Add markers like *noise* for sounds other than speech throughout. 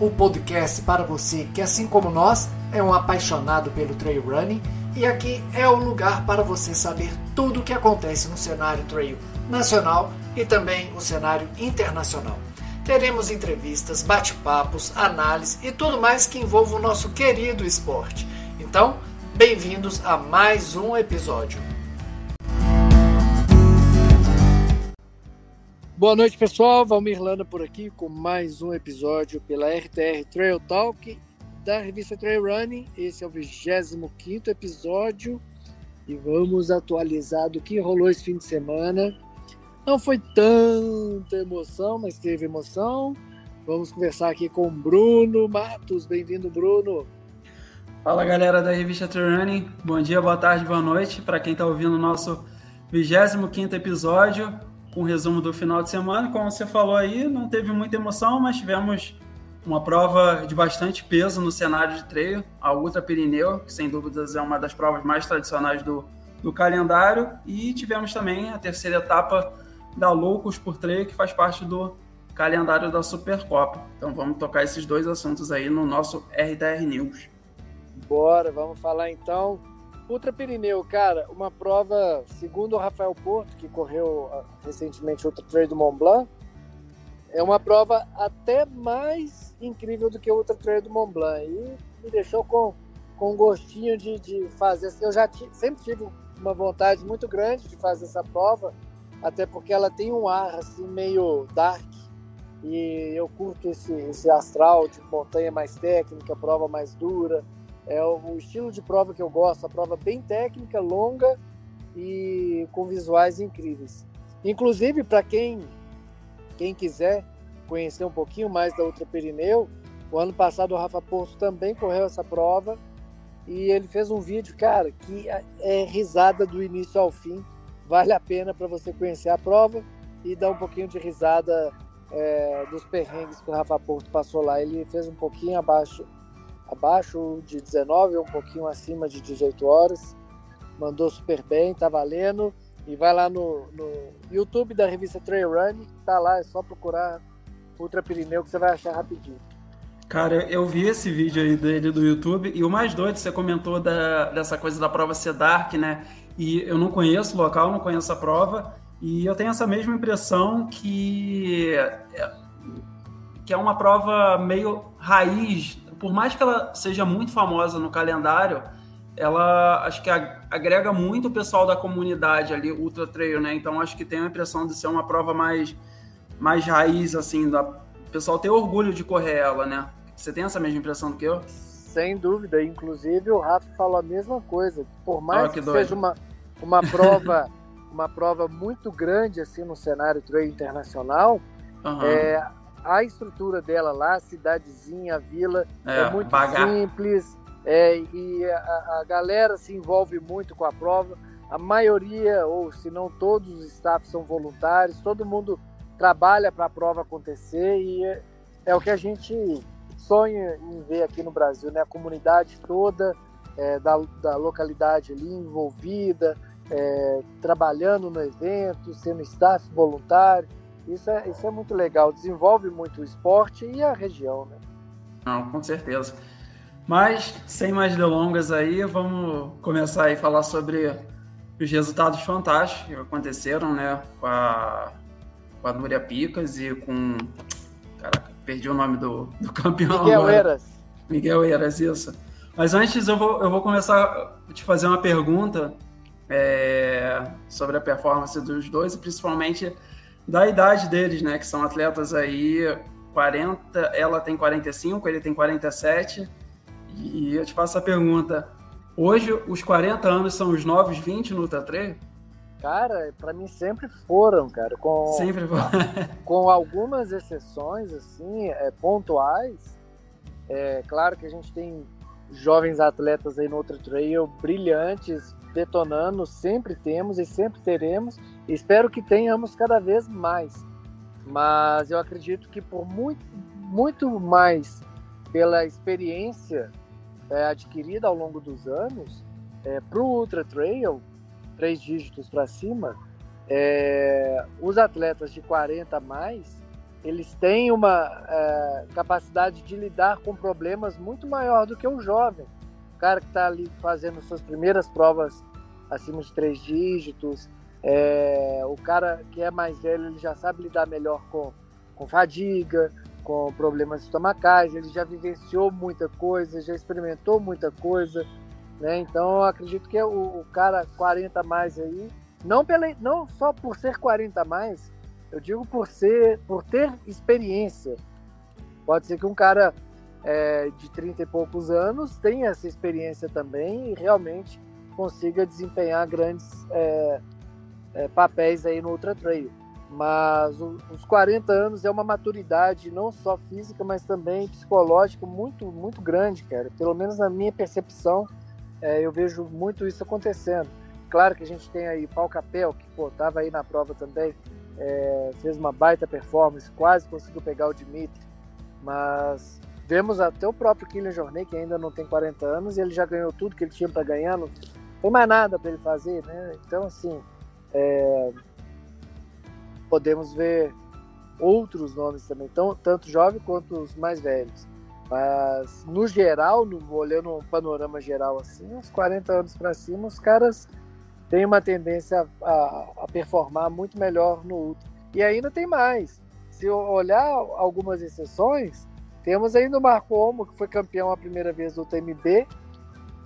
o podcast para você que, assim como nós, é um apaixonado pelo trail running e aqui é o lugar para você saber tudo o que acontece no cenário trail nacional e também o cenário internacional. Teremos entrevistas, bate-papos, análise e tudo mais que envolva o nosso querido esporte. Então, bem-vindos a mais um episódio. Boa noite, pessoal. Valmir Lana por aqui com mais um episódio pela RTR Trail Talk da revista Trail Running. Esse é o 25 episódio e vamos atualizar do que rolou esse fim de semana. Não foi tanta emoção, mas teve emoção. Vamos conversar aqui com Bruno Matos. Bem-vindo, Bruno. Fala, galera da revista Trail Running. Bom dia, boa tarde, boa noite para quem está ouvindo o nosso 25 episódio com um resumo do final de semana. Como você falou aí, não teve muita emoção, mas tivemos uma prova de bastante peso no cenário de treino, a Ultra Pirineu, que sem dúvidas é uma das provas mais tradicionais do, do calendário, e tivemos também a terceira etapa da Loucos por Treino, que faz parte do calendário da Supercopa. Então vamos tocar esses dois assuntos aí no nosso RTR News. Bora, vamos falar então Ultra Pirineu, cara, uma prova, segundo o Rafael Porto, que correu ah, recentemente o Ultra Trail do Mont Blanc, é uma prova até mais incrível do que o Ultra Trail do Mont Blanc. E me deixou com, com gostinho de, de fazer. Eu já sempre tive uma vontade muito grande de fazer essa prova, até porque ela tem um ar assim meio dark. E eu curto esse, esse astral de montanha mais técnica, prova mais dura é o estilo de prova que eu gosto, a prova bem técnica, longa e com visuais incríveis. Inclusive, para quem, quem quiser conhecer um pouquinho mais da Ultra Perineu, o ano passado o Rafa Porto também correu essa prova e ele fez um vídeo, cara, que é, é risada do início ao fim. Vale a pena para você conhecer a prova e dar um pouquinho de risada é, dos perrengues que o Rafa Porto passou lá. Ele fez um pouquinho abaixo abaixo de 19, um pouquinho acima de 18 horas. Mandou super bem, tá valendo. E vai lá no, no YouTube da revista Trail Run, tá lá, é só procurar Ultra Pirineu que você vai achar rapidinho. Cara, eu vi esse vídeo aí dele do YouTube e o mais doido, você comentou da, dessa coisa da prova ser dark, né? E eu não conheço o local, não conheço a prova, e eu tenho essa mesma impressão que é, que é uma prova meio raiz por mais que ela seja muito famosa no calendário, ela acho que agrega muito o pessoal da comunidade ali, Ultra Trail, né? Então acho que tem a impressão de ser uma prova mais, mais raiz, assim, da o pessoal ter orgulho de correr ela, né? Você tem essa mesma impressão do que eu? Sem dúvida, inclusive o Rafa falou a mesma coisa. Por mais oh, que, que seja uma, uma prova *laughs* uma prova muito grande assim no cenário trail internacional, uhum. é, a estrutura dela lá, a cidadezinha, a vila, é, é muito pagar. simples é, e a, a, galera se envolve muito com a prova. A maioria, ou se não todos os staffs são voluntários, todo mundo trabalha para a prova acontecer e é, é, o que a gente sonha em ver aqui no Brasil, né? A comunidade toda é, da, da localidade ali envolvida, é, trabalhando no evento, sendo staff voluntário isso é, isso é muito legal, desenvolve muito o esporte e a região, né? Não, com certeza. Mas, sem mais delongas aí, vamos começar a falar sobre os resultados fantásticos que aconteceram, né? Com a, com a Núria Picas e com... Caraca, perdi o nome do, do campeão Miguel agora. Eras. Miguel Eras, isso. Mas antes eu vou, eu vou começar a te fazer uma pergunta é, sobre a performance dos dois e principalmente da idade deles, né? Que são atletas aí 40, ela tem 45, ele tem 47. E eu te faço a pergunta: hoje os 40 anos são os novos 20 no Ultra Trail? Cara, para mim sempre foram, cara. Com, sempre foram. *laughs* com algumas exceções, assim, é, pontuais. É claro que a gente tem jovens atletas aí no Ultra Trail brilhantes, detonando, sempre temos e sempre teremos. Espero que tenhamos cada vez mais. Mas eu acredito que por muito, muito mais pela experiência é, adquirida ao longo dos anos, é, para o Ultra Trail, três dígitos para cima, é, os atletas de 40 a mais, eles têm uma é, capacidade de lidar com problemas muito maior do que o jovem. O cara que está ali fazendo suas primeiras provas acima de três dígitos, é, o cara que é mais velho, ele já sabe lidar melhor com, com fadiga, com problemas estomacais, ele já vivenciou muita coisa, já experimentou muita coisa, né? Então, eu acredito que o, o cara 40 mais aí, não, pela, não só por ser 40 mais, eu digo por ser, por ter experiência. Pode ser que um cara é, de 30 e poucos anos tenha essa experiência também e realmente consiga desempenhar grandes é, é, papéis aí no Ultra Trail. Mas o, os 40 anos é uma maturidade não só física, mas também psicológica muito, muito grande, cara. Pelo menos na minha percepção, é, eu vejo muito isso acontecendo. Claro que a gente tem aí Paul Capel, que pô, tava aí na prova também, é, fez uma baita performance, quase conseguiu pegar o Dimitri, mas vemos até o próprio Kylian Jornet, que ainda não tem 40 anos, e ele já ganhou tudo que ele tinha para ganhar, não tem mais nada para ele fazer, né? Então, assim, é, podemos ver outros nomes também, tão, tanto jovens quanto os mais velhos. Mas, no geral, no, olhando um panorama geral assim, uns 40 anos para cima, os caras tem uma tendência a, a, a, performar muito melhor no Ultra. E ainda tem mais. Se olhar algumas exceções, temos ainda o Marco Olmo, que foi campeão a primeira vez do TMB,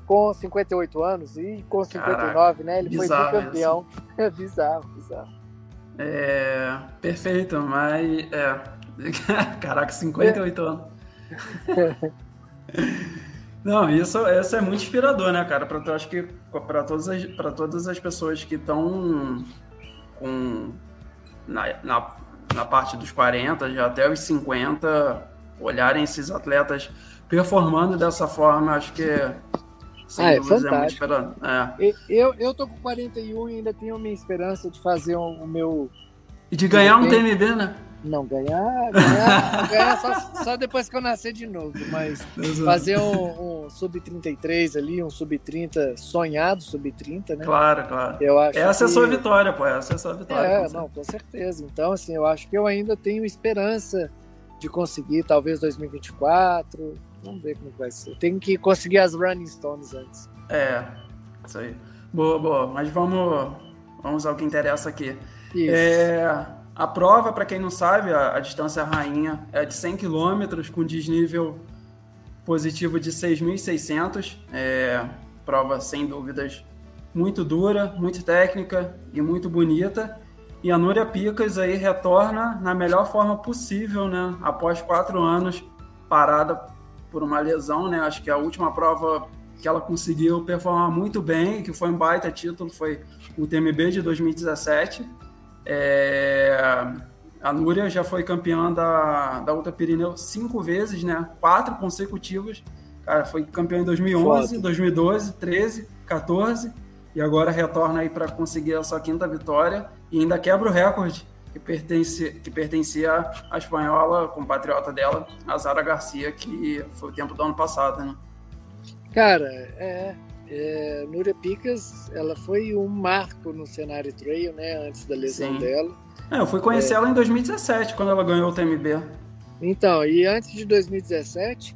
com 58 anos, e com 59, Caraca, né? Ele bizarro, foi campeão. *laughs* É bizarro, bizarro. É, perfeito, mas. É. *laughs* Caraca, 58 anos. *laughs* Não, isso, isso é muito inspirador, né, cara? Pra, eu acho que para todas, as, todas as pessoas que estão com na, na, na, parte dos 40, já até os 50, olharem esses atletas performando dessa forma, acho que sem ah, é, fantástico. é muito. É. Eu, eu tô com 41 e ainda tenho a minha esperança de fazer o um, um meu. E de ganhar um TMB, né? Não, ganhar, ganhar, *laughs* ganhar só, só, depois que eu nascer de novo, mas fazer um, um sub-33 ali, um sub-30 sonhado sub-30, né? Claro, claro. Eu acho Essa que... é a sua vitória, pô, essa é a sua vitória. É, com não, com certeza. Então, assim, eu acho que eu ainda tenho esperança de conseguir, talvez 2024, vamos ver como vai ser. Tenho que conseguir as Running Stones antes. É, isso aí. Boa, boa, mas vamos, vamos ao que interessa aqui. Isso. É... A prova, para quem não sabe, a, a, distância rainha é de 100 km com desnível positivo de 6.600. É, prova, sem dúvidas, muito dura, muito técnica e muito bonita. E a Núria Picas aí retorna na melhor forma possível, né? Após quatro anos parada por uma lesão, né? Acho que a última prova que ela conseguiu performar muito bem, que foi um baita título, foi o TMB de 2017 é, a Núria já foi campeã da, da Ultra Pirineu cinco vezes, né? Quatro consecutivas. Cara, foi campeã em 2011, Foda. 2012, 13, 14 e agora retorna aí para conseguir a sua quinta vitória e ainda quebra o recorde que, pertence, que pertencia à espanhola, compatriota dela, a Zara Garcia, que foi o tempo do ano passado, né? Cara, é, é, Núria Picas, ela foi um marco no cenário trail, né? Antes da lesão Sim. dela. É, eu fui conhecer é. ela em 2017, quando ela ganhou o TMB. Então, e antes de 2017,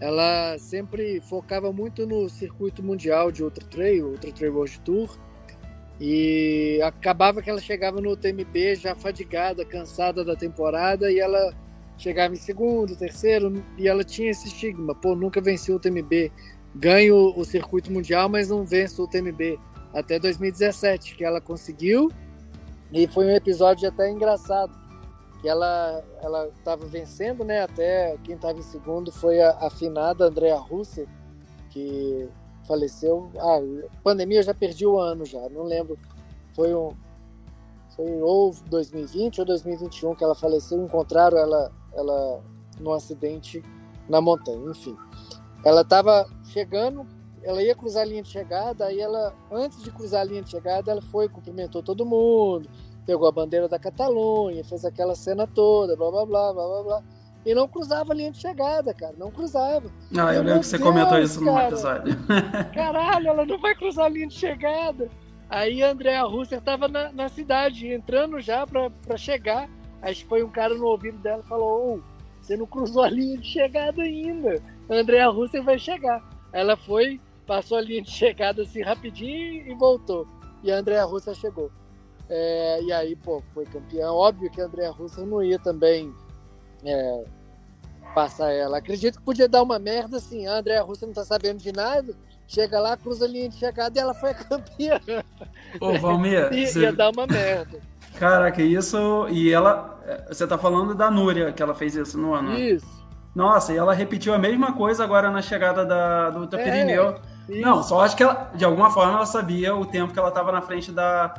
ela sempre focava muito no circuito mundial de Ultra Trail, Ultra Trail World Tour. E acabava que ela chegava no TMB já fadigada, cansada da temporada, e ela chegava em segundo, terceiro, e ela tinha esse estigma, pô, nunca venceu o TMB, ganho o circuito mundial, mas não venço o TMB até 2017, que ela conseguiu. E foi um episódio até engraçado, que ela ela estava vencendo, né? Até quem estava em segundo foi a afinada Andrea Russer, que faleceu. Ah, pandemia eu já perdi o ano já, não lembro. Foi um foi ou 2020 ou 2021 que ela faleceu, encontraram ela ela num acidente na montanha, enfim. Ela estava chegando, ela ia cruzar a linha de chegada, aí ela, antes de cruzar a linha de chegada, ela foi, cumprimentou todo mundo, pegou a bandeira da Catalunha, fez aquela cena toda, blá blá blá blá blá blá. E não cruzava a linha de chegada, cara, não cruzava. Ah, eu lembro que você Deus, comentou isso no episódio. *laughs* Caralho, ela não vai cruzar a linha de chegada. Aí a Andrea Russer estava na, na cidade, entrando já para chegar. Que foi um cara no ouvido dela e falou: oh, você não cruzou a linha de chegada ainda. A Andrea Russell vai chegar. Ela foi, passou a linha de chegada assim rapidinho e voltou. E a Andrea Russell chegou. É, e aí, pô, foi campeão. Óbvio que a Andrea Russell não ia também é, passar ela. Acredito que podia dar uma merda assim. A Andrea Russell não tá sabendo de nada. Chega lá, cruza a linha de chegada e ela foi a campeã. *laughs* Ô, Valmir, ia, *laughs* você... ia dar uma merda. Caraca, isso. E ela. Você tá falando da Núria, que ela fez isso no ano. Isso. Nossa, e ela repetiu a mesma coisa agora na chegada da, do Ultra É, não, só acho que ela, de alguma forma, ela sabia o tempo que ela estava na frente da,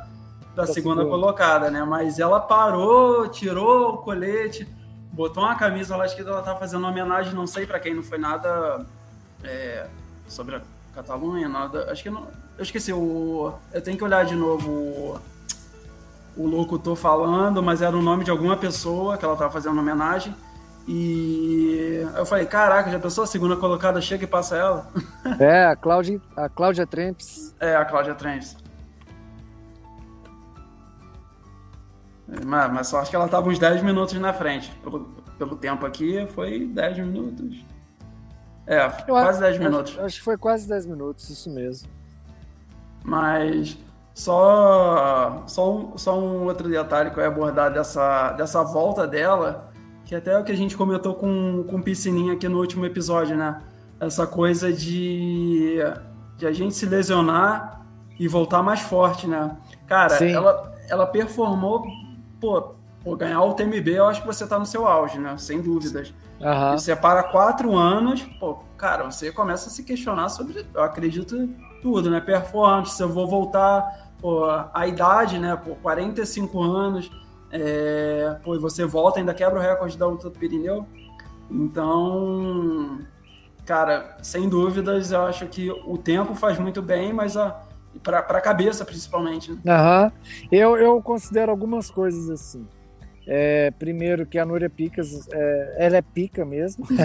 da, da segunda, colocada, né? Mas ela parou, tirou o colete, botou uma camisa lá, acho que ela estava fazendo uma homenagem, não sei para quem, não foi nada é, sobre a Catalunha, nada. Acho que não. Eu esqueci, o, eu tenho que olhar de novo o, o locutor falando, mas era o nome de alguma pessoa que ela estava fazendo homenagem. E eu falei, caraca, já pensou a segunda colocada chega e passa ela? *laughs* É, a Cláudia, a Cláudia Tremps. É, a Cláudia Tremps. Mas, mas só acho que ela estava uns 10 minutos na frente. Pelo, pelo tempo aqui, foi 10 minutos. É, eu quase 10 minutos. Acho, acho que foi quase 10 minutos, isso mesmo. Mas só, só, um, só um outro detalhe que eu ia abordar dessa, dessa volta dela que até é o que a gente comentou com, com Piscininha aqui no último episódio, né? Essa coisa de, de a gente se lesionar e voltar mais forte, né? Cara, ela, ela performou, pô, por ganhar o TMB, eu acho que você tá no seu auge, né? Sem dúvidas. Uhum. você para quatro anos, pô, cara, você começa a se questionar sobre, eu acredito, tudo, né? Performance, se eu vou voltar, pô, a idade, né? Por 45 anos é, pô, você volta, ainda quebra o recorde da Ultra do Pirineu. Então, cara, sem dúvidas, eu acho que o tempo faz muito bem, mas a para a cabeça principalmente. Né? Uhum. Eu, eu considero algumas coisas assim. É, primeiro que a Núria Picas, é, ela é pica mesmo. *laughs*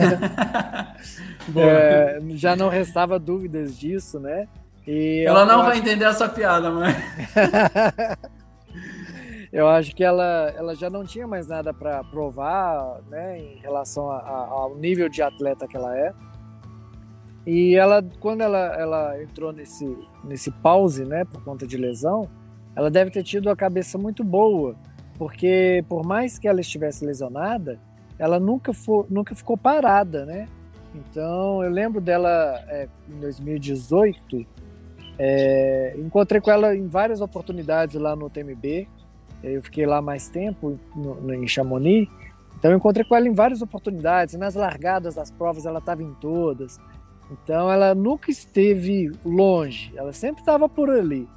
é, já não restava dúvidas disso, né? E ela não vai entender essa piada, mas. *laughs* eu acho que ela, ela já não tinha mais nada para provar né, em relação a, a, ao nível de atleta que ela é. E ela, quando ela, ela entrou nesse, nesse pause, né, por conta de lesão, ela deve ter tido a cabeça muito boa, porque por mais que ela estivesse lesionada, ela nunca, for, nunca ficou parada, né? Então eu lembro dela é, em 2018, é, encontrei com ela em várias oportunidades lá no TMB, eu fiquei lá mais tempo no, no, em Chamonix, então eu encontrei com ela em várias oportunidades. Nas largadas das provas ela estava em todas. Então ela nunca esteve longe, ela sempre estava por ali.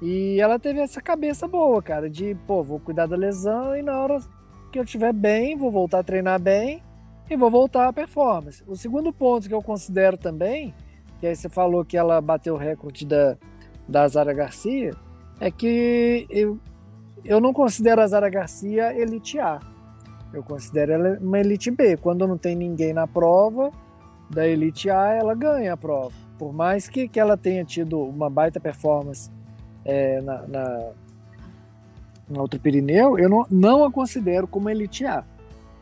E ela teve essa cabeça boa, cara, de, pô, vou cuidar da lesão e na hora que eu estiver bem, vou voltar a treinar bem e vou voltar à performance. O segundo ponto que eu considero também, que aí você falou que ela bateu o recorde da, da Zara Garcia, é que eu, eu não considero a Zara Garcia elite A. Eu considero ela uma elite B. Quando não tem ninguém na prova da elite A, ela ganha a prova. Por mais que, que ela tenha tido uma baita performance é, na, na, na Outro Pirineu, eu não, não a considero como elite A.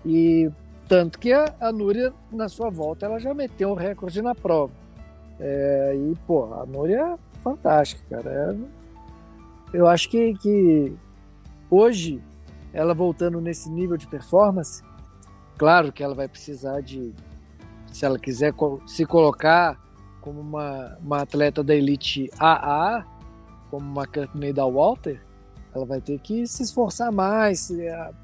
E tanto que a, a Núria, na sua volta, ela já meteu um recorde na prova. É, e, pô, a Núria é fantástica, cara. É, eu acho que, que Hoje, ela voltando nesse nível de performance, claro que ela vai precisar de, se ela quiser se colocar como uma, uma atleta da elite AA, como uma Courtney da Walter, ela vai ter que se esforçar mais,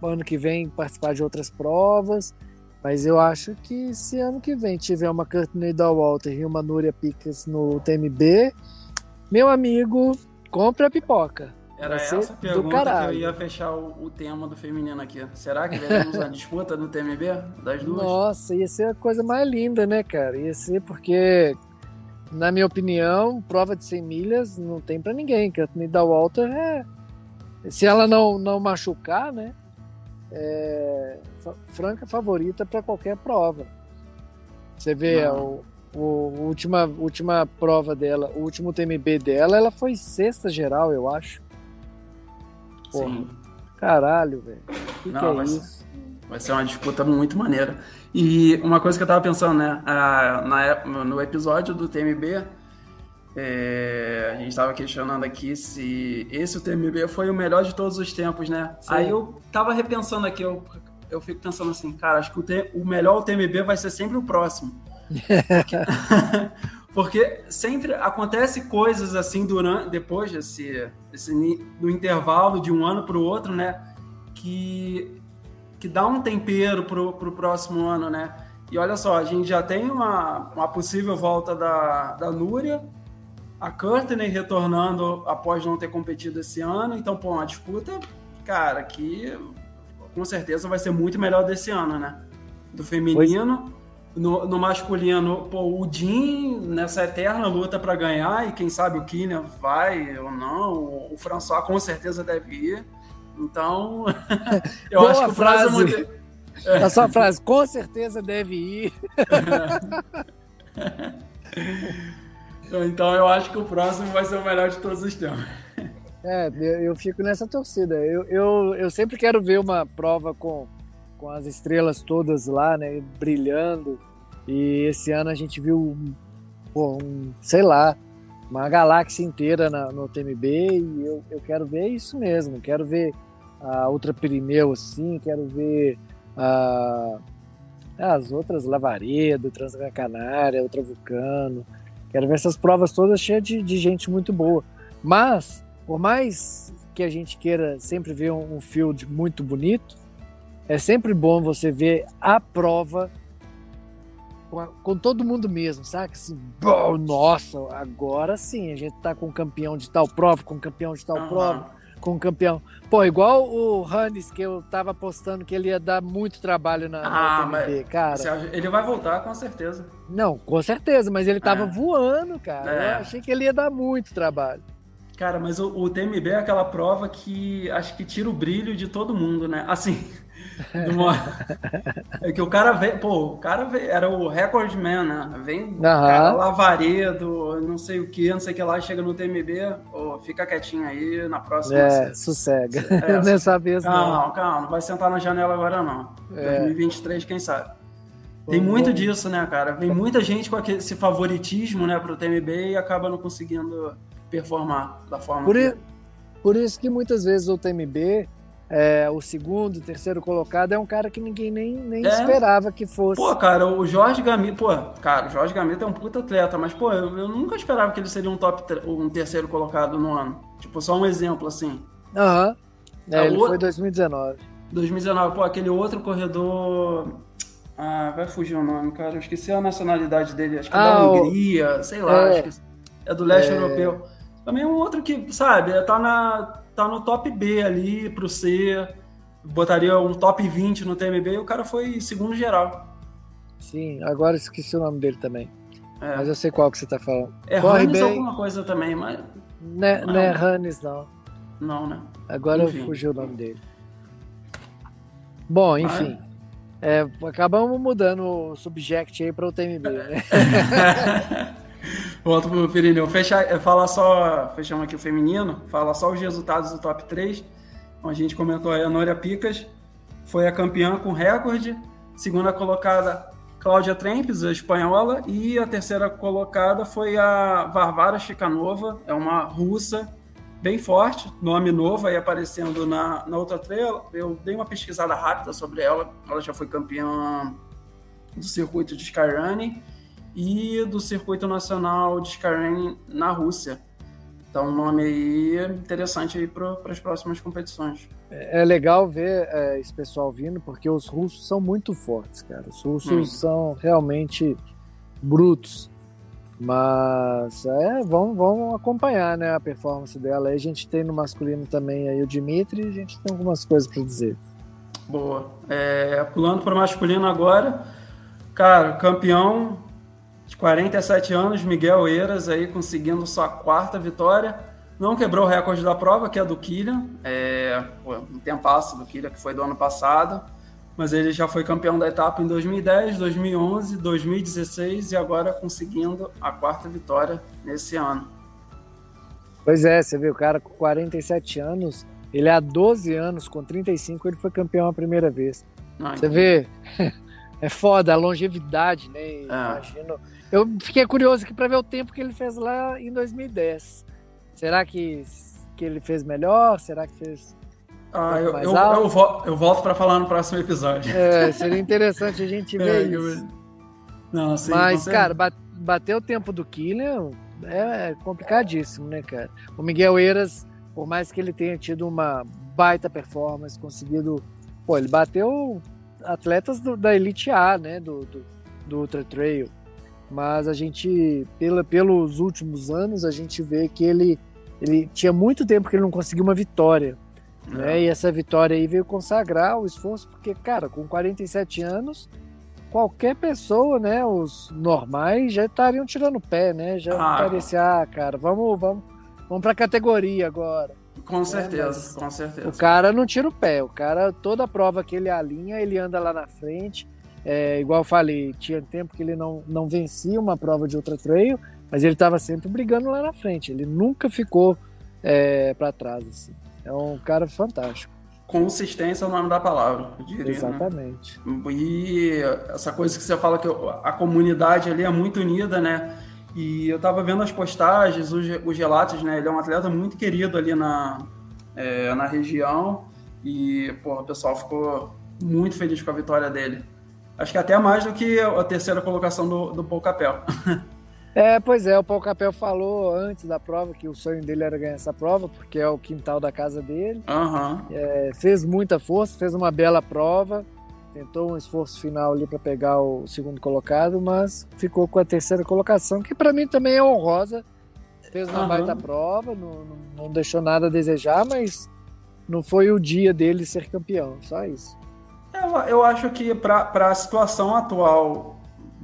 ano que vem participar de outras provas, mas eu acho que se ano que vem tiver uma Courtney da Walter e uma Núria Picas no TMB, meu amigo, compre a pipoca. Era essa a pergunta que eu ia fechar o, o, tema do feminino aqui. Será que veremos *laughs* a disputa do TMB das duas? Nossa, ia ser a coisa mais linda, né, cara? Ia ser porque, na minha opinião, prova de 100 milhas não tem para ninguém. A da Walter é. Se ela não, não machucar, né? É franca favorita para qualquer prova. Você vê a, o, o, última, última prova dela, o último TMB dela, ela foi sexta geral, eu acho. Porra. Sim. Caralho, velho. Que Não, que é vai, isso? Ser, vai ser uma disputa muito maneira. E uma coisa que eu tava pensando, né? A, na, no episódio do TMB, é, a gente estava questionando aqui se esse o TMB foi o melhor de todos os tempos, né? Sim. Aí eu tava repensando aqui, eu, eu fico pensando assim, cara, acho que o, T, o melhor TMB vai ser sempre o próximo. *laughs* *laughs* Porque, sempre acontece coisas assim durante, depois desse, desse do intervalo de um ano para o outro, né? Que, que dá um tempero pro, pro próximo ano, né? E olha só, a gente já tem uma, uma possível volta da, da Núria, a Courtney retornando após não ter competido esse ano. Então, pô, uma disputa, cara, que com certeza vai ser muito melhor desse ano, né? Do feminino. No, no, masculino, pô, o Jim nessa eterna luta para ganhar, e quem sabe o Kylian vai ou não, o François com certeza deve ir. Então, *laughs* eu Boa acho que o frase. Muito... *laughs* A sua frase, com certeza deve ir. *laughs* Então eu acho que o próximo vai ser o melhor de todos os tempos. É, eu, fico nessa torcida. Eu, eu, eu sempre quero ver uma prova com, com as estrelas todas lá, né, brilhando. E esse ano a gente viu, pô, um, sei lá, uma galáxia inteira na, no TMB e eu, eu quero ver isso mesmo. Quero ver a Ultra Pirineu assim, quero ver a, as outras Lavaredo, Transgran Canária, Ultra Vulcano. Quero ver essas provas todas cheias de, de gente muito boa. Mas, por mais que a gente queira sempre ver um, um field muito bonito, é sempre bom você ver a prova com, a, com todo mundo mesmo, sabe? Assim, bom, nossa, agora sim, a gente tá com campeão de tal prova, com campeão de tal uhum. prova com campeão. Pô, igual o Hannes, que eu tava apostando que ele ia dar muito trabalho na, ah, na TMB, cara. Ele vai voltar, com certeza. Não, com certeza, mas ele tava é. voando, cara. É. Eu achei que ele ia dar muito trabalho. Cara, mas o, o TMB é aquela prova que acho que tira o brilho de todo mundo, né? Assim. É que o cara vem, pô, o cara vem, era o recordman, né? Vem uhum. cara lavaredo, não sei o que, não sei o que lá, chega no TMB, pô, fica quietinho aí, na próxima. É, você... sossega. É, *laughs* Nessa vez calma, não. Calma, não vai sentar na janela agora não. É. 2023, quem sabe. Tem muito disso, né, cara? Vem muita gente com esse favoritismo, né, pro TMB e acaba não conseguindo performar da forma por que... Por isso que muitas vezes o TMB é, o segundo, terceiro colocado é um cara que ninguém nem, nem é. esperava que fosse. Pô, cara, o Jorge Gamito, pô, cara, o Jorge Gamito é um puta atleta, mas, pô, eu, eu nunca esperava que ele seria um top, um terceiro colocado no ano. Tipo, só um exemplo, assim. Aham. Uhum. É, ele outro... foi 2019. 2019, pô, aquele outro corredor. Ah, vai fugir o nome, cara. Eu esqueci a nacionalidade dele. Acho que é ah, da Hungria, o... sei lá. É, é do leste é... europeu. Também é um outro que, sabe, tá na tá no top B ali pro C, botaria um top 20 no TMB e o cara foi segundo geral. Sim, agora esqueci o nome dele também. É. Mas eu sei qual que você tá falando. É Corre Hannes bem. alguma coisa também, mas. Né, não, não é Hannes, não. Não, né? Agora enfim. eu fugi o nome dele. Bom, enfim. É, acabamos mudando o subject aí para o TMB, né? *laughs* *laughs* Volto pro Pirineu. Fechar, é, falar só, fechamos aqui o feminino, falar só os resultados do top 3. Como a gente comentou a Nória Picas foi a campeã com recorde. Segunda colocada, Cláudia Trempes, a espanhola. E a terceira colocada foi a Varvara Chikanova, é uma russa bem forte, nome novo aí aparecendo na, na outra trela. Eu dei uma pesquisada rápida sobre ela. Ela já foi campeã do circuito de Skyrunning e do Circuito Nacional de Skyrunning na Rússia. Então, um nome aí interessante aí para as próximas competições. É, é legal ver é, esse pessoal vindo, porque os russos são muito fortes, cara. Os russos hum. são realmente brutos. Mas é, vamos, vamos acompanhar né, a performance dela. Aí a gente tem no masculino também aí o Dimitri e a gente tem algumas coisas para dizer. Boa. É, pulando para o masculino agora, cara, campeão de 47 anos, Miguel Eiras aí conseguindo sua quarta vitória. Não quebrou o recorde da prova, que é do Killian, é, um tempasso do Killian, que foi do ano passado, mas ele já foi campeão da etapa em 2010, 2011, 2016 e agora conseguindo a quarta vitória nesse ano. Pois é, você vê, o cara com 47 anos, Ele há 12 anos, com 35, ele foi campeão a primeira vez. Ai, Você vê, *laughs* é foda a longevidade, né? É. Imagino. Eu fiquei curioso aqui para ver o tempo que ele fez lá em 2010. Será que, que ele fez melhor? Será que fez ah, eu, eu, eu, eu, volto para falar no próximo episódio. É, seria interessante a gente *laughs* ver é, isso. Não, sim, Mas, cara, bater o tempo do Killian é complicadíssimo, né, cara? O Miguel Eiras, por mais que ele tenha tido uma baita performance, conseguido. Pô, ele bateu atletas do, da Elite A, né, do, do, do Ultra Trail. Mas a gente, pela, pelos últimos anos, a gente vê que ele, ele tinha muito tempo que ele não conseguiu uma vitória. Né? E essa vitória aí veio consagrar o esforço, porque, cara, com 47 anos, qualquer pessoa, né, os normais já estariam tirando o pé, né? Já ah, parecia, ah, cara, vamos, vamos, vamos pra categoria agora. Com né? certeza, com certeza. O cara não tira o pé, o cara, toda prova que ele alinha, ele anda lá na frente. É, igual eu falei, tinha tempo que ele não, não vencia uma prova de outra trail, mas ele estava sempre brigando lá na frente. Ele nunca ficou é, para trás. Assim. É um cara fantástico. Consistência é o nome da palavra, eu diria. Né? Exatamente. Né? E essa coisa que você fala que a comunidade ali é muito unida, né? E eu tava vendo as postagens, os, os relatos, né? Ele é um atleta muito querido ali na, é, na região. E, pô, o pessoal ficou muito feliz com a vitória dele. Acho que até mais do que a terceira colocação do, do Paul Capel. *laughs* É, pois é, o Paul Capel falou antes da prova que o sonho dele era ganhar essa prova, porque é o quintal da casa dele. Uhum. É, fez muita força, fez uma bela prova, tentou um esforço final ali para pegar o segundo colocado, mas ficou com a terceira colocação, que para mim também é honrosa. Fez uma uhum. baita prova, não, não deixou nada a desejar, mas não foi o dia dele ser campeão, só isso. Eu, eu acho que para a situação atual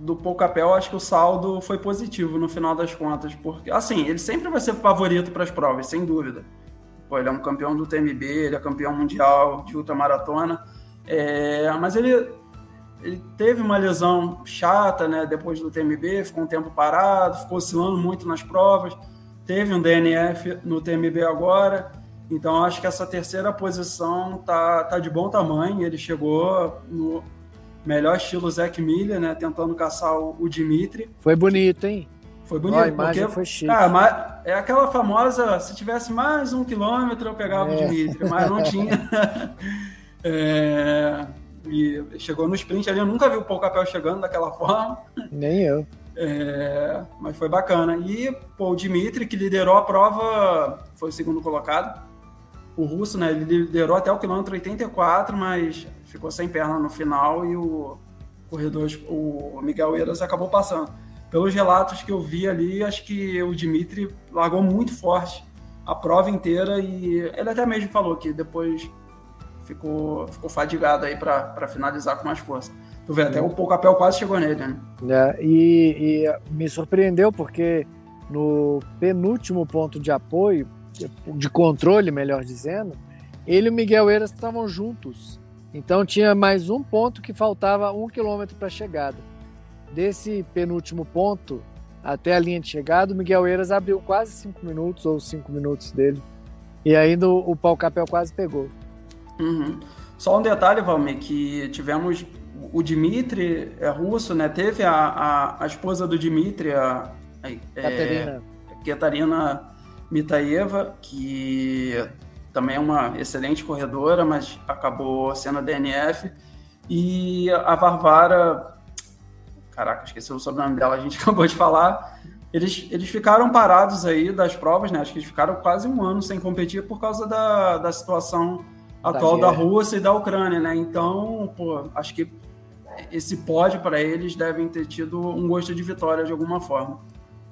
do Poucapel, acho que o saldo foi positivo no final das contas, porque, assim, ele sempre vai ser favorito para as provas, sem dúvida. Pô, ele é um campeão do TMB, ele é campeão mundial de ultramaratona, é, mas ele, ele teve uma lesão chata, né, depois do TMB, ficou um tempo parado, ficou oscilando muito nas provas, teve um DNF no TMB agora, então acho que essa terceira posição tá, tá de bom tamanho, ele chegou no, melhor estilo Zac Miller, né? Tentando caçar o, o Dimitri. Foi bonito, hein? Foi bonito. Oh, a imagem porque, foi chique. Cara, é aquela famosa, se tivesse mais um quilômetro, eu pegava é. o Dimitri, mas não tinha. *laughs* é, e chegou no sprint ali, eu nunca vi o Paul Capel chegando daquela forma. Nem eu. É, mas foi bacana. E pô, o Dimitri, que liderou a prova, foi o segundo colocado. O russo, né, ele liderou até o quilômetro 84, mas ficou sem perna no final e o corredor, o Miguel Eiras acabou passando. Pelos relatos que eu vi ali, acho que o Dimitri largou muito forte a prova inteira e ele até mesmo falou que depois ficou, ficou fadigado aí para finalizar com mais força. Tu vê, até o Pocapel quase chegou nele, né? É, e, e me surpreendeu porque no penúltimo ponto de apoio, de controle, melhor dizendo, ele e o Miguel Eiras estavam juntos. Então tinha mais um ponto que faltava um quilômetro para a chegada. Desse penúltimo ponto até a linha de chegada, o Miguel Eiras abriu quase cinco minutos ou cinco minutos dele. E ainda o, o Pau Capel quase pegou. Uhum. Só um detalhe, Valmir, que tivemos o Dimitri, é russo, né? Teve a, a, a esposa do Dimitri, a, a Catarina. É, Catarina Mitaeva, que também é uma excelente corredora, mas acabou sendo a DNF. E a Varvara, caraca, esqueci o sobrenome dela, a gente *laughs* acabou de falar. Eles, eles ficaram parados aí das provas, né? Acho que eles ficaram quase um ano sem competir por causa da, da situação atual da, da Rússia e da Ucrânia, né? Então, pô, acho que esse pódio para eles devem ter tido um gosto de vitória de alguma forma.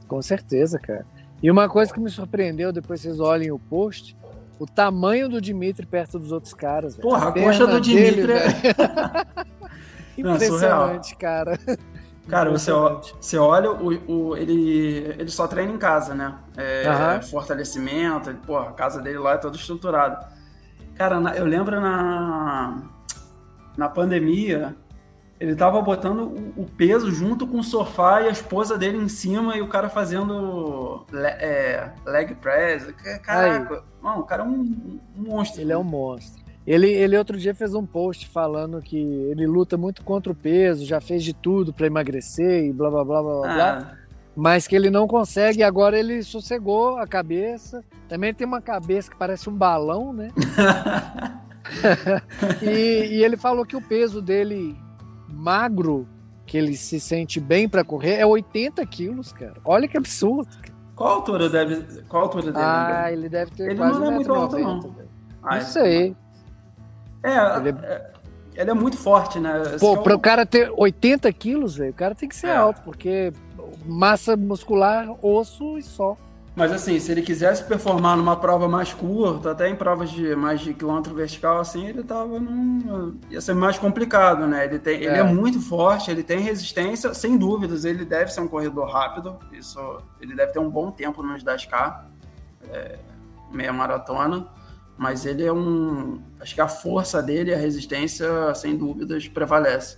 Com certeza, cara. E uma coisa que me surpreendeu, depois vocês olhem o post, o tamanho do Dimitri perto dos outros caras. Véio. Porra, a, a coxa do Dimitri. É *laughs* *laughs* Impressionante, cara. Cara, você, você olha, o, o, ele, ele só treina em casa, né? É, uhum. Fortalecimento, porra, a casa dele lá é toda estruturada. Cara, eu lembro na, na pandemia, ele tava botando o, peso junto com o sofá e a esposa dele em cima e o cara fazendo le, é, leg press. Caraca, não, o cara é um, um, monstro. Ele é um monstro. Ele, ele outro dia fez um post falando que ele luta muito contra o peso, já fez de tudo para emagrecer e blá blá blá blá ah. blá. Mas que ele não consegue, agora ele sossegou a cabeça. Também tem uma cabeça que parece um balão, né? *laughs* *laughs* e, e ele falou que o peso dele magro, que ele se sente bem para correr, é 80 quilos, cara. Olha que absurdo. Qual altura deve. Qual altura dele? Ah, ele deve ter ele quase não é muito alto, não. Ah, não sei. É, ele é, ele é muito forte, né? Pô, para o cara ter 80 quilos, velho, o cara tem que ser é. alto, porque massa muscular, osso e só. Mas assim, se ele quisesse performar numa prova mais curta, até em provas de mais de quilômetro vertical, assim, ele tava num. ia ser mais complicado, né? Ele, tem, é. ele é muito forte, ele tem resistência, sem dúvidas, ele deve ser um corredor rápido. Isso, ele deve ter um bom tempo nos 10K, é, meia maratona. Mas ele é um. Acho que a força dele, a resistência, sem dúvidas, prevalece.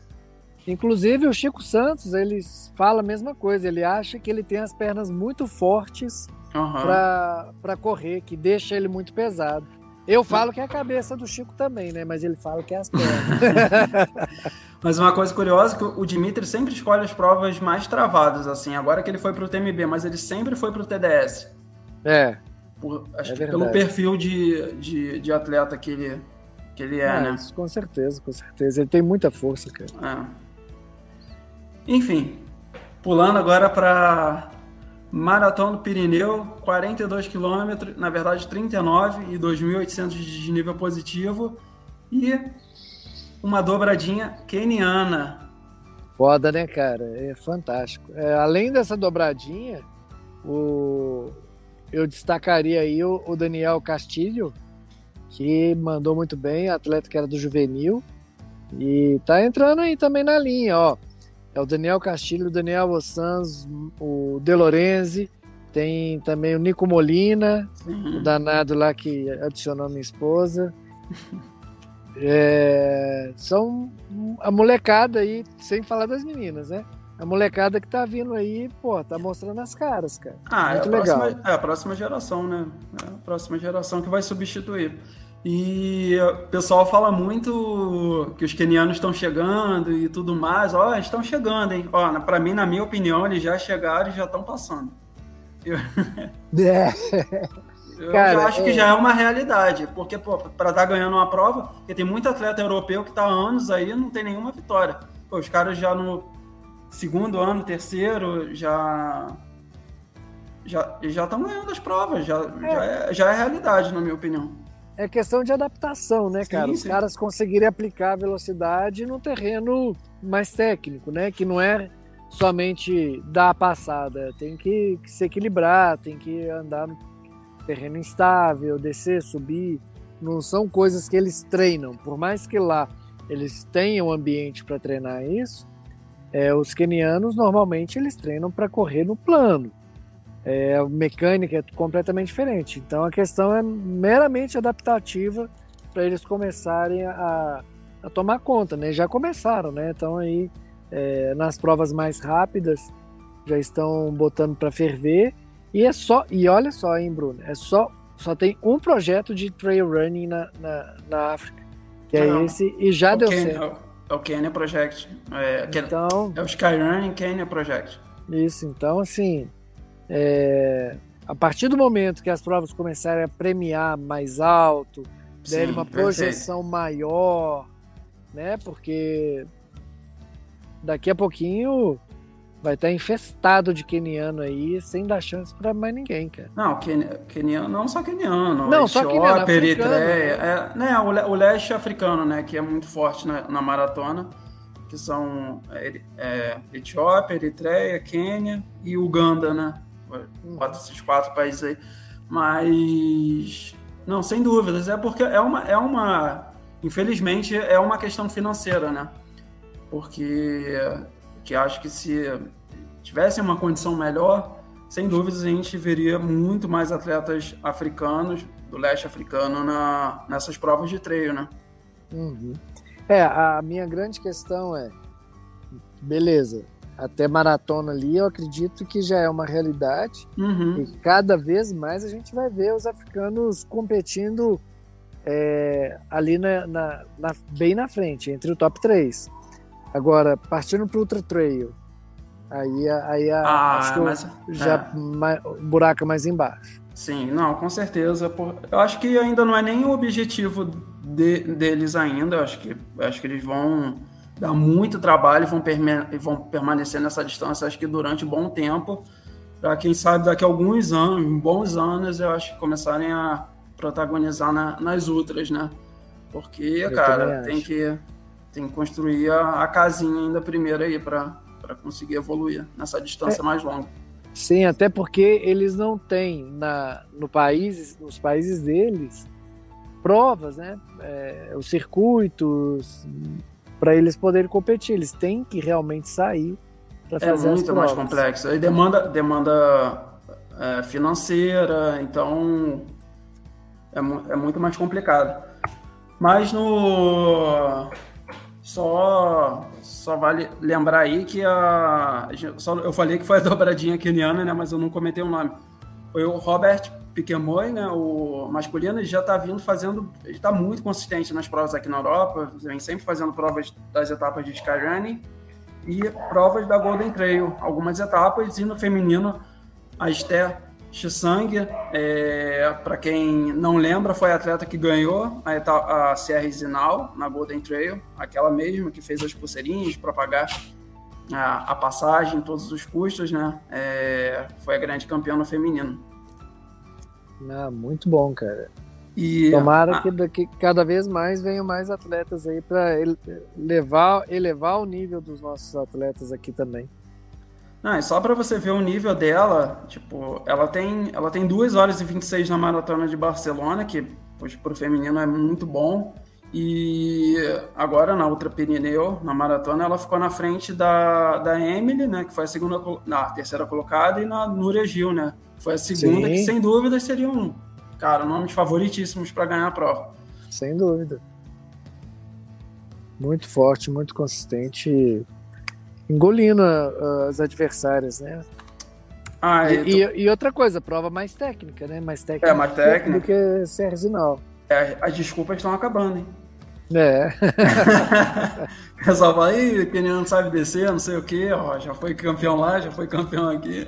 Inclusive o Chico Santos, ele fala a mesma coisa. Ele acha que ele tem as pernas muito fortes uhum. para correr, que deixa ele muito pesado. Eu falo que é a cabeça do Chico também, né? Mas ele fala que é as pernas. *laughs* mas uma coisa curiosa é que o Dimitri sempre escolhe as provas mais travadas, assim. Agora que ele foi para o TMB, mas ele sempre foi para o TDS. É. Por, acho é que pelo perfil de, de, de, atleta que ele, que ele é, é né? com certeza, com certeza. Ele tem muita força, cara. É. Enfim, pulando agora para Maratona do Pirineu, 42 quilômetros, na verdade 39 e 2.800 de nível positivo. E uma dobradinha keniana. Foda, né, cara? É fantástico. É, além dessa dobradinha, o... eu destacaria aí o, o Daniel Castilho, que mandou muito bem, atleta que era do juvenil. E tá entrando aí também na linha, ó. É o Daniel Castilho, o Daniel Ossans, o De Lorenzi, tem também o Nico Molina, uhum. o danado lá que adicionou minha esposa. É, são a molecada aí, sem falar das meninas, né? A molecada que tá vindo aí, pô, tá mostrando as caras, cara. Ah, Muito é a, legal. Próxima, é a próxima geração, né? É a próxima geração que vai substituir. E o pessoal fala muito que os quenianos estão chegando e tudo mais. Ó, estão chegando, hein? Ó, para mim, na minha opinião, eles já chegaram e já estão passando. Eu, *laughs* é. eu Cara, já acho é... que já é uma realidade, porque para estar tá ganhando uma prova, porque tem muito atleta europeu que está há anos aí e não tem nenhuma vitória. Pô, os caras já no segundo ano, terceiro, já já já estão ganhando as provas, já é. Já, é, já é realidade, na minha opinião é questão de adaptação, né, cara? Sim, Os caras conseguirem aplicar a velocidade no terreno mais técnico, né? Que não é somente dar a passada, tem que, que se equilibrar, tem que andar no terreno instável, descer, subir. Não são coisas que eles treinam, por mais que lá eles tenham ambiente para treinar isso. É, os kenianos normalmente eles treinam para correr no plano é, a mecânica é completamente diferente. Então a questão é meramente adaptativa para eles começarem a, a, tomar conta, né? Já começaram, né? Então aí é, nas provas mais rápidas já estão botando para ferver e é só e olha só, hein, Bruno, é só só tem um projeto de trail running na, na, na África que é Não, esse e já deu Kenya, certo. É o Kenya Project. É, então, é o Skyrunning Kenya Project. Isso, então assim é, a partir do momento que as provas começarem a premiar mais alto, derem uma projeção perfeito. maior, né? Porque daqui a pouquinho vai estar infestado de keniano aí, sem dar chance para mais ninguém, cara. Não, keniano, não só keniano, não, só keniano, Eritreia, é, né, o, leste africano, né, que é muito forte na, na maratona, que são é, é, Etiópia, Eritreia, Quênia e Uganda, né? Quatro, esses quatro países aí. Mas, não, sem dúvidas, é porque é uma, é uma, infelizmente, é uma questão financeira, né? Porque que acho que se tivesse uma condição melhor, sem dúvidas a gente veria muito mais atletas africanos, do leste africano, na, nessas provas de treino, né? Uhum. É, a minha grande questão é, beleza. Até maratona ali, eu acredito que já é uma realidade. Uhum. E cada vez mais a gente vai ver os africanos competindo é, ali na, na, na, bem na frente, entre o top 3. Agora, partindo para o Ultra Trail, aí, aí ah, acho que mas, já é. mais, buraco mais embaixo. Sim, não, com certeza. Eu acho que ainda não é nem o objetivo de, deles ainda. Eu acho que, eu acho que eles vão dar muito trabalho e vão, vão permanecer nessa distância, acho que durante um bom tempo. Para quem sabe, daqui a alguns anos, bons anos, eu acho que começarem a protagonizar na, nas ultras, né? Porque, eu cara, tem que, tem que construir a, a casinha ainda primeiro aí para conseguir evoluir nessa distância é. mais longa. Sim, até porque eles não têm na, no país, nos países deles provas, né? É, os circuitos para eles poderem competir. Eles têm que realmente sair para é fazer É muito mais complexo. E demanda, demanda é, financeira, então é, é muito mais complicado. Mas no só só vale lembrar aí que a só, eu falei que foi a dobradinha keniana, né, mas eu não comentei o nome. O Robert Piquemoy, né, o masculino, ele já está vindo fazendo, ele está muito consistente nas provas aqui na Europa, vem sempre fazendo provas das etapas de Skyrunning e provas da Golden Trail, algumas etapas, e no feminino, a Esther Chisang, é, para quem não lembra, foi a atleta que ganhou a, etapa, a Sierra Zinal na Golden Trail, aquela mesma que fez as pulseirinhas para pagar a, a, passagem, todos os custos, né? É, foi a grande campeã no feminino. Ah, muito bom, cara. E, Tomara que, que cada vez mais venham mais atletas aí para elevar, elevar o nível dos nossos atletas aqui também. Não, e só para você ver o nível dela, tipo, ela tem, ela tem 2 horas e 26 na maratona de Barcelona, que para o feminino é muito bom. E agora na Ultra Pirineu, na maratona, ela ficou na frente da, da Emily, né, que foi a segunda, na terceira colocada, e na Núria Gil, né, foi a segunda, Sim. que sem dúvida seriam, cara, nomes favoritíssimos para ganhar a prova. Sem dúvida. Muito forte, muito consistente, engolindo as adversárias, né? Ah, e, e, e, outra coisa, prova mais técnica, né? Mais técnica, é, mais técnica. do que Serginal. É, as desculpas estão acabando, hein? É. *laughs* o pessoal fala, aí, quem não sabe descer, não sei o quê, ó, já foi campeão lá, já foi campeão aqui.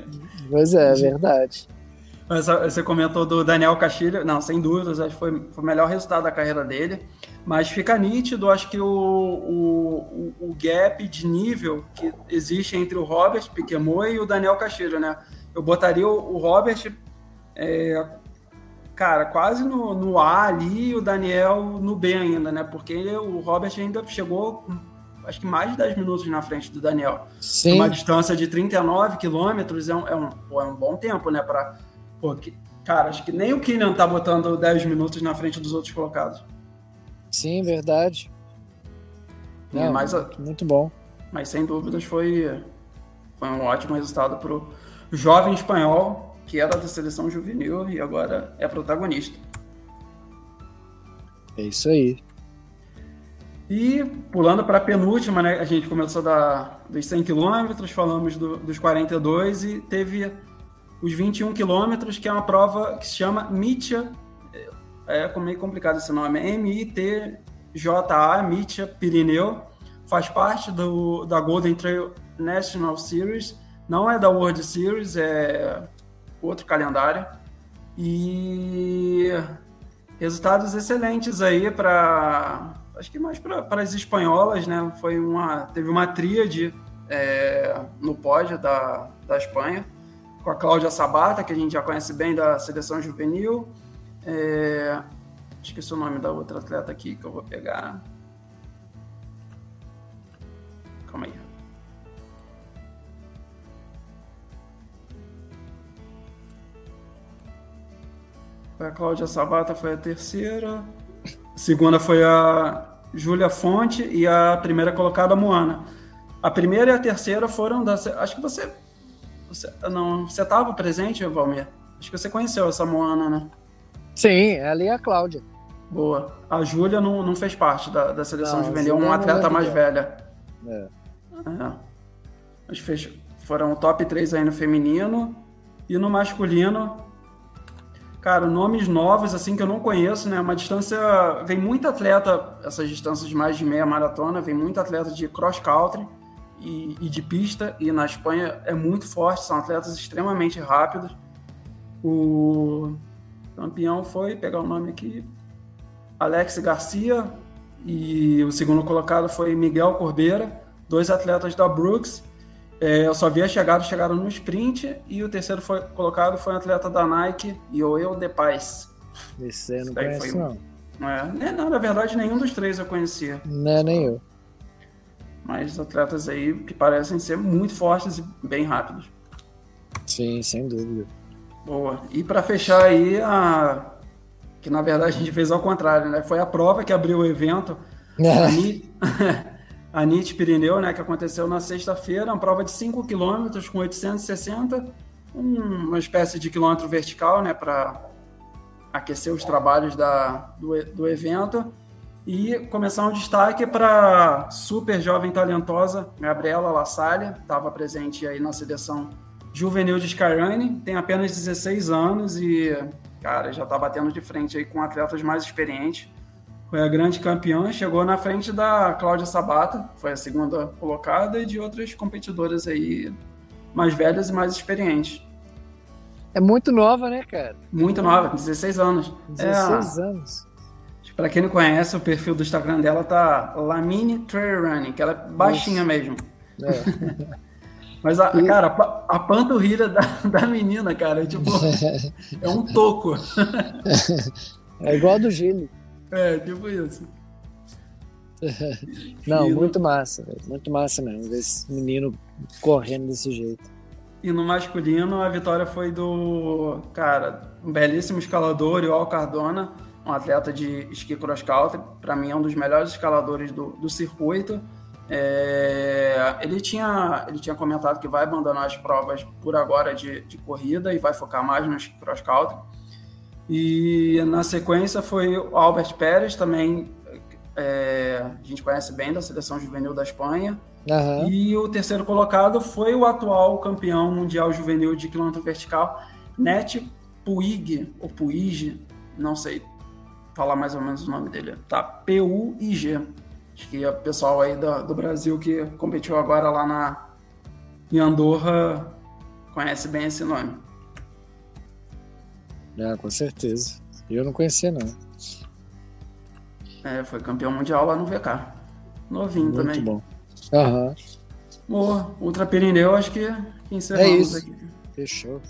Pois é, é verdade. Você comentou do Daniel Castilho, não, sem dúvidas, acho que foi, foi o melhor resultado da carreira dele. Mas fica nítido, acho que o, o, o gap de nível que existe entre o Robert Piquemoy e o Daniel Castilho, né? Eu botaria o, o Robert, é, cara, quase no, no A ali e o Daniel no B ainda, né? Porque o Robert ainda chegou acho que mais de 10 minutos na frente do Daniel. Sim. Uma distância de 39 quilômetros é um, é, um, pô, é um bom tempo, né? Pra, pô, que, cara, acho que nem o Killian tá botando 10 minutos na frente dos outros colocados. Sim, verdade. Não, mas, muito bom. Mas sem dúvidas foi, foi um ótimo resultado para o jovem espanhol, que era da seleção juvenil e agora é protagonista. É isso aí. E pulando para a penúltima, né, a gente começou da, dos 100 quilômetros, falamos do, dos 42 e teve os 21 quilômetros, que é uma prova que se chama Mitja, é, é meio complicado esse nome, M-I-T-J-A, Mitja Pirineu, faz parte do, da Golden Trail National Series, não é da World Series, é outro calendário, e resultados excelentes aí para acho que mais para as espanholas, né? Foi uma, teve uma tríade é, no pódio da, da Espanha, com a Cláudia Sabata, que a gente já conhece bem da seleção juvenil. É, esqueci o nome da outra atleta aqui que eu vou pegar. Calma aí. A Cláudia Sabata foi a terceira. Segunda foi a Júlia Fonte e a primeira colocada a Moana. A primeira e a terceira foram da. Acho que você. você não, você estava presente, Valmir? Acho que você conheceu essa Moana, né? Sim, ela e a Cláudia. Boa. A Júlia não, não fez parte da, da seleção não, juvenil, uma atleta mais velha. É. é. Mas fech... foram top 3 aí no feminino. E no masculino, cara, nomes novos, assim, que eu não conheço, né? Uma distância. Vem muito atleta, essas distâncias de mais de meia maratona, vem muito atleta de cross country e, e de pista. E na Espanha é muito forte, são atletas extremamente rápidos. O campeão foi, pegar o nome aqui, Alex Garcia. E o segundo colocado foi Miguel Corbeira, dois atletas da Brooks. É, eu só vi a chegada, chegaram no sprint, e o terceiro foi colocado foi um atleta da Nike, Yoel Depais. Esse eu não conheço, foi... não. É, não, na verdade, nenhum dos três eu conhecia. Não, é nem eu. Mas atletas aí que parecem ser muito fortes e bem rápidos. Sim, sem dúvida. Boa. E para fechar aí, a... que na verdade a gente fez ao contrário, né? Foi a prova que abriu o evento. *laughs* a, a *laughs* NIT Pirineu, né, que aconteceu na sexta-feira, uma prova de 5 km com 860, uma espécie de quilômetro vertical, né, para aquecer os trabalhos da, do, do evento. E começar um destaque para super jovem talentosa Gabriela Lassalle, estava presente aí na seleção juvenil de Skyrunning, tem apenas 16 anos e, cara, já está batendo de frente aí com atletas mais experientes foi a grande campeã, chegou na frente da Cláudia Sabata, foi a segunda colocada, e de outras competidoras aí mais velhas e mais experientes. É muito nova, né, cara? Muito nova, 16 anos. 16 é, anos. Para quem não conhece, o perfil do Instagram dela tá Lamine Trail Running, que ela é baixinha Isso. mesmo. É. *laughs* Mas, a, e... cara, a, a panturrilha da, da menina, cara, é tipo. *laughs* é um toco. É igual a do Gili. É, tipo isso. *laughs* Não, e muito no... massa, muito massa mesmo, ver esse menino correndo desse jeito. E no masculino, a vitória foi do, cara, um belíssimo escalador, Al Cardona, um atleta de esqui cross country, para mim é um dos melhores escaladores do, do circuito. É, ele, tinha, ele tinha comentado que vai abandonar as provas por agora de, de corrida e vai focar mais no esqui cross country. E na sequência foi o Albert Pérez, também é, a gente conhece bem da seleção juvenil da Espanha. Uhum. E o terceiro colocado foi o atual campeão mundial juvenil de quilômetro vertical, Net Puig, ou Puig, não sei falar mais ou menos o nome dele. Tá, P-U-I-G. Acho que é o pessoal aí do, do Brasil que competiu agora lá na, em Andorra conhece bem esse nome. É, com certeza. Eu não conhecia, não. É, foi campeão mundial lá no VK. Novinho Muito também. Muito bom. Aham. Boa. Ultra Pirineu, acho que encerramos é isso. aqui. Fechou.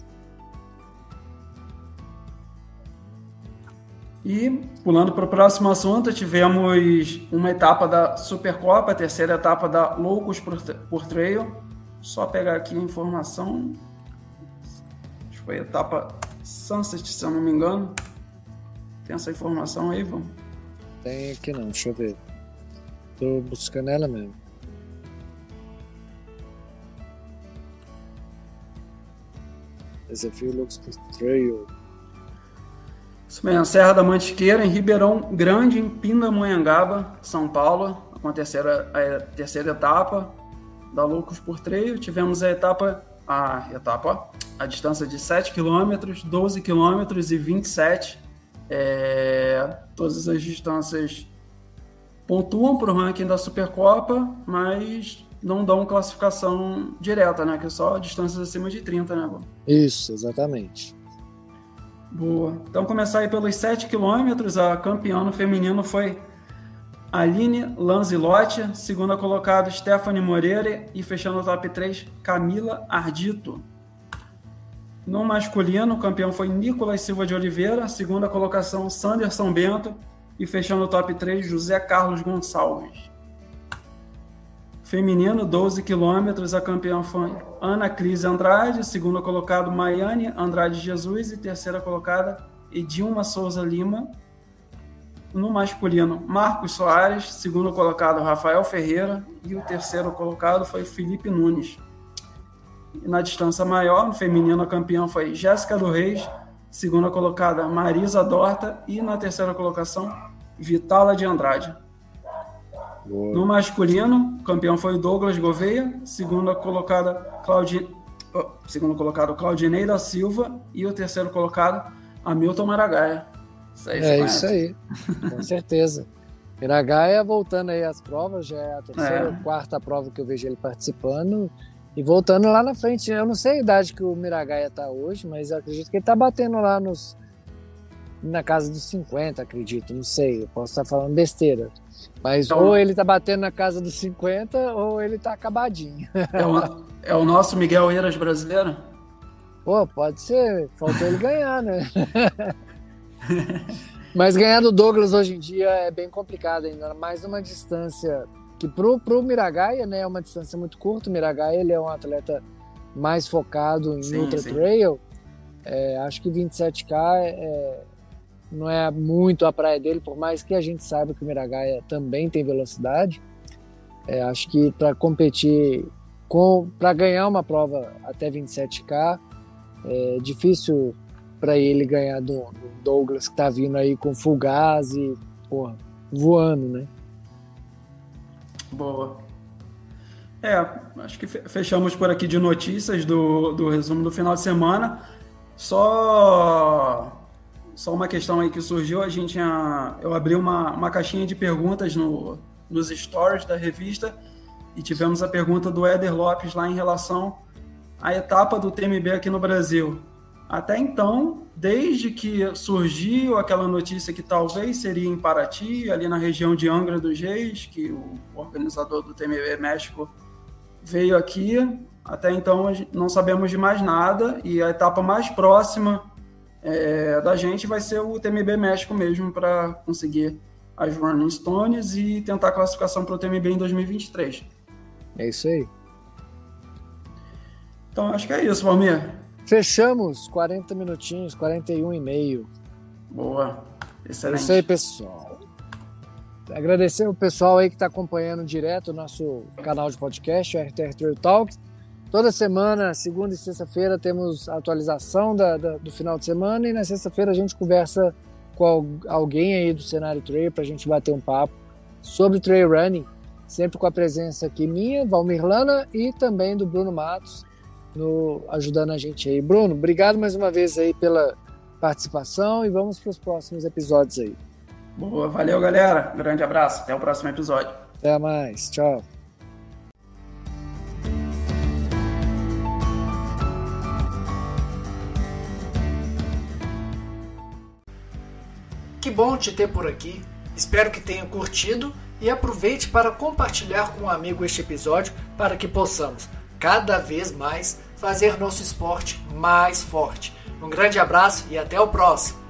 E, pulando para o próximo assunto, tivemos uma etapa da Supercopa, a terceira etapa da Loucos por, por Trail. Só pegar aqui a informação. Acho que foi a etapa Sunset, se eu não me engano. Tem essa informação aí, vamos? Tem aqui não, deixa eu ver. Tô buscando ela mesmo. Desafio Lux Trail. Isso mesmo, Serra da Mantiqueira, em Ribeirão Grande, em Pindamonhangaba, São Paulo. Com a terceira, a terceira etapa da Loucos por Trail. Tivemos a etapa, a etapa, a distância de 7 km, 12 km e 27 é, todas as distâncias pontuam para o ranking da Supercopa, mas não dão classificação direta, né? Que é só distâncias acima de 30, né? Isso, exatamente. Boa. Então, começar aí pelos 7 quilômetros, a campeã no feminino foi Aline Lanzilotti, segunda colocada Stephanie Moreira e fechando o top 3, Camila Ardito. No masculino, o campeão foi Nicolas Silva de Oliveira, segunda colocação Sanderson Bento e fechando o top 3 José Carlos Gonçalves. Feminino, 12 quilômetros, a campeã foi Ana Cris Andrade, segunda colocada Maiane Andrade Jesus e terceira colocada Edilma Souza Lima. No masculino, Marcos Soares, segundo colocado Rafael Ferreira e o terceiro colocado foi Felipe Nunes. E na distância maior, no feminino, a campeã foi Jéssica do Reis, segunda colocada Marisa Dorta e na terceira colocação Vitala de Andrade. Boa. No masculino, o campeão foi Douglas Gouveia, segunda colocada Claudi... Oh, segundo colocado Claudinei da Silva e o terceiro colocado Hamilton Maragaia. Isso aí, é isso aí, com certeza. Miragaia voltando aí às provas, já é a terceira é. ou quarta prova que eu vejo ele participando. E voltando lá na frente, eu não sei a idade que o Miragaia tá hoje, mas eu acredito que ele tá batendo lá nos. na casa dos 50, acredito, não sei, eu posso estar falando besteira. Mas então, ou ele tá batendo na casa dos 50 ou ele tá acabadinho. É o, é o nosso Miguel Eiras brasileiro? Pô, pode ser, faltou ele ganhar, né? *laughs* *laughs* Mas ganhar do Douglas hoje em dia é bem complicado ainda, mais uma distância que pro, pro Miragaia, né, é uma distância muito curta. O Miragaia, ele é um atleta mais focado em sim, ultra sim. trail. É, acho que 27k é, não é muito a praia dele, por mais que a gente saiba que o Miragaia também tem velocidade. É, acho que para competir, para ganhar uma prova até 27k, é difícil para ele ganhar do, do, Douglas que tá vindo aí com gás e porra, voando, né? Boa. É, acho que fechamos por aqui de notícias do, do resumo do final de semana. Só só uma questão aí que surgiu, a gente eu abri uma, uma caixinha de perguntas no, nos stories da revista e tivemos a pergunta do Éder Lopes lá em relação à etapa do TMB aqui no Brasil. Até então, desde que surgiu aquela notícia que talvez seria em Paraty, ali na região de Angra dos Reis, que o organizador do TMB México veio aqui, até então não sabemos de mais nada e a etapa mais próxima é, da gente vai ser o TMB México mesmo para conseguir as Running Stones e tentar a classificação para o TMB em 2023. É isso aí. Então acho que é isso, Valmir. Fechamos 40 minutinhos, 41 e meio. Boa. Excelente. É isso aí, pessoal. Agradecer o pessoal aí que está acompanhando direto o nosso canal de podcast, o RTR Trail Talk. Toda semana, segunda e sexta-feira, temos a atualização da, da, do final de semana e na sexta-feira a gente conversa com alguém aí do cenário trail para a gente bater um papo sobre trail running, sempre com a presença aqui minha, Valmir Lana e também do Bruno Matos no, ajudando a gente aí. Bruno, obrigado mais uma vez aí pela participação e vamos para os próximos episódios aí. Boa, valeu galera. Grande abraço. Até o próximo episódio. Até mais. Tchau. Que bom te ter por aqui. Espero que tenha curtido e aproveite para compartilhar com um amigo este episódio para que possamos cada vez mais fazer nosso esporte mais forte. Um grande abraço e até o próximo!